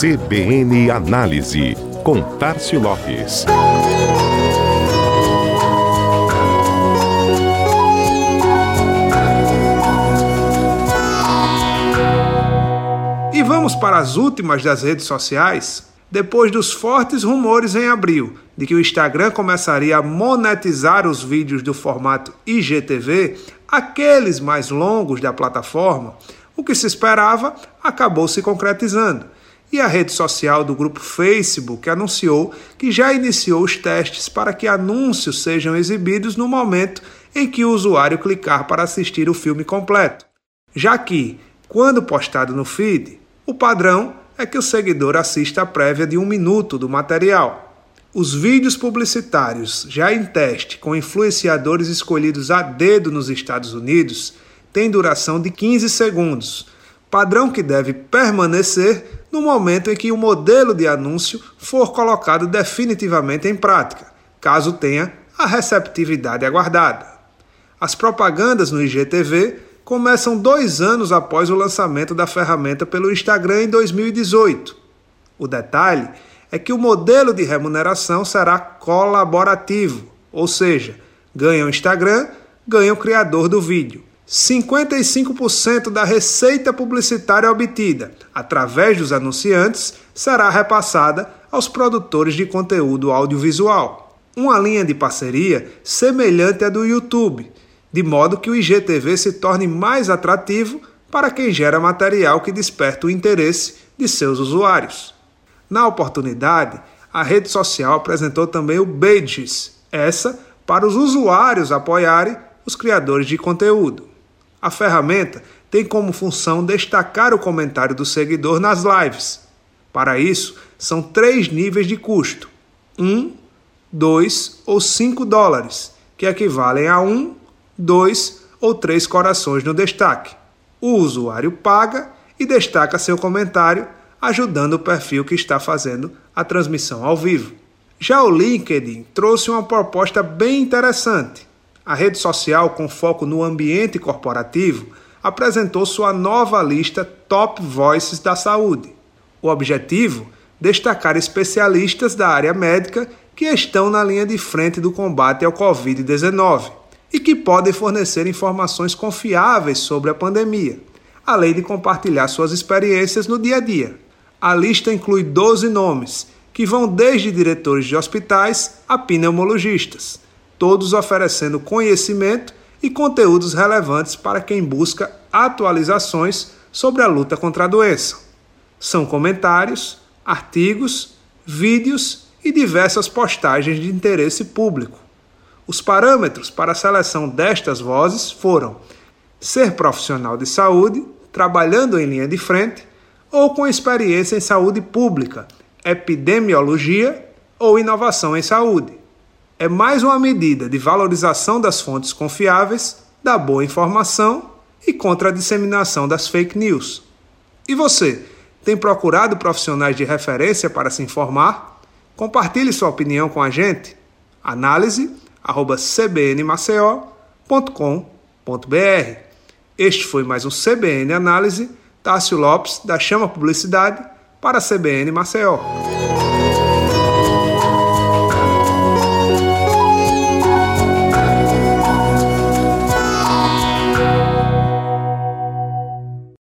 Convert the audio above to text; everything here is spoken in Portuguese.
CBN Análise, com Tarcio Lopes. E vamos para as últimas das redes sociais? Depois dos fortes rumores em abril de que o Instagram começaria a monetizar os vídeos do formato IGTV, aqueles mais longos da plataforma, o que se esperava acabou se concretizando. E a rede social do grupo Facebook anunciou que já iniciou os testes para que anúncios sejam exibidos no momento em que o usuário clicar para assistir o filme completo. Já que, quando postado no feed, o padrão é que o seguidor assista a prévia de um minuto do material. Os vídeos publicitários, já em teste com influenciadores escolhidos a dedo nos Estados Unidos, têm duração de 15 segundos, padrão que deve permanecer no momento em que o modelo de anúncio for colocado definitivamente em prática, caso tenha a receptividade aguardada. As propagandas no IGTV começam dois anos após o lançamento da ferramenta pelo Instagram em 2018. O detalhe é que o modelo de remuneração será colaborativo, ou seja, ganha o Instagram, ganha o criador do vídeo. 55% da receita publicitária obtida através dos anunciantes será repassada aos produtores de conteúdo audiovisual. Uma linha de parceria semelhante à do YouTube, de modo que o IGTV se torne mais atrativo para quem gera material que desperta o interesse de seus usuários. Na oportunidade, a rede social apresentou também o Badges, essa para os usuários apoiarem os criadores de conteúdo. A ferramenta tem como função destacar o comentário do seguidor nas lives. Para isso, são três níveis de custo: 1, 2 ou 5 dólares, que equivalem a 1, 2 ou 3 corações no destaque. O usuário paga e destaca seu comentário, ajudando o perfil que está fazendo a transmissão ao vivo. Já o LinkedIn trouxe uma proposta bem interessante. A rede social, com foco no ambiente corporativo, apresentou sua nova lista Top Voices da Saúde. O objetivo? Destacar especialistas da área médica que estão na linha de frente do combate ao Covid-19 e que podem fornecer informações confiáveis sobre a pandemia, além de compartilhar suas experiências no dia a dia. A lista inclui 12 nomes, que vão desde diretores de hospitais a pneumologistas, todos oferecendo conhecimento e conteúdos relevantes para quem busca atualizações sobre a luta contra a doença. São comentários, artigos, vídeos e diversas postagens de interesse público os parâmetros para a seleção destas vozes foram ser profissional de saúde, trabalhando em linha de frente, ou com experiência em saúde pública, epidemiologia ou inovação em saúde. É mais uma medida de valorização das fontes confiáveis, da boa informação e contra a disseminação das fake news. E você, tem procurado profissionais de referência para se informar? Compartilhe sua opinião com a gente. Análise cbnmaceió.com.br. Este foi mais um CBN Análise, Tássio Lopes, da Chama Publicidade, para CBN Maceió.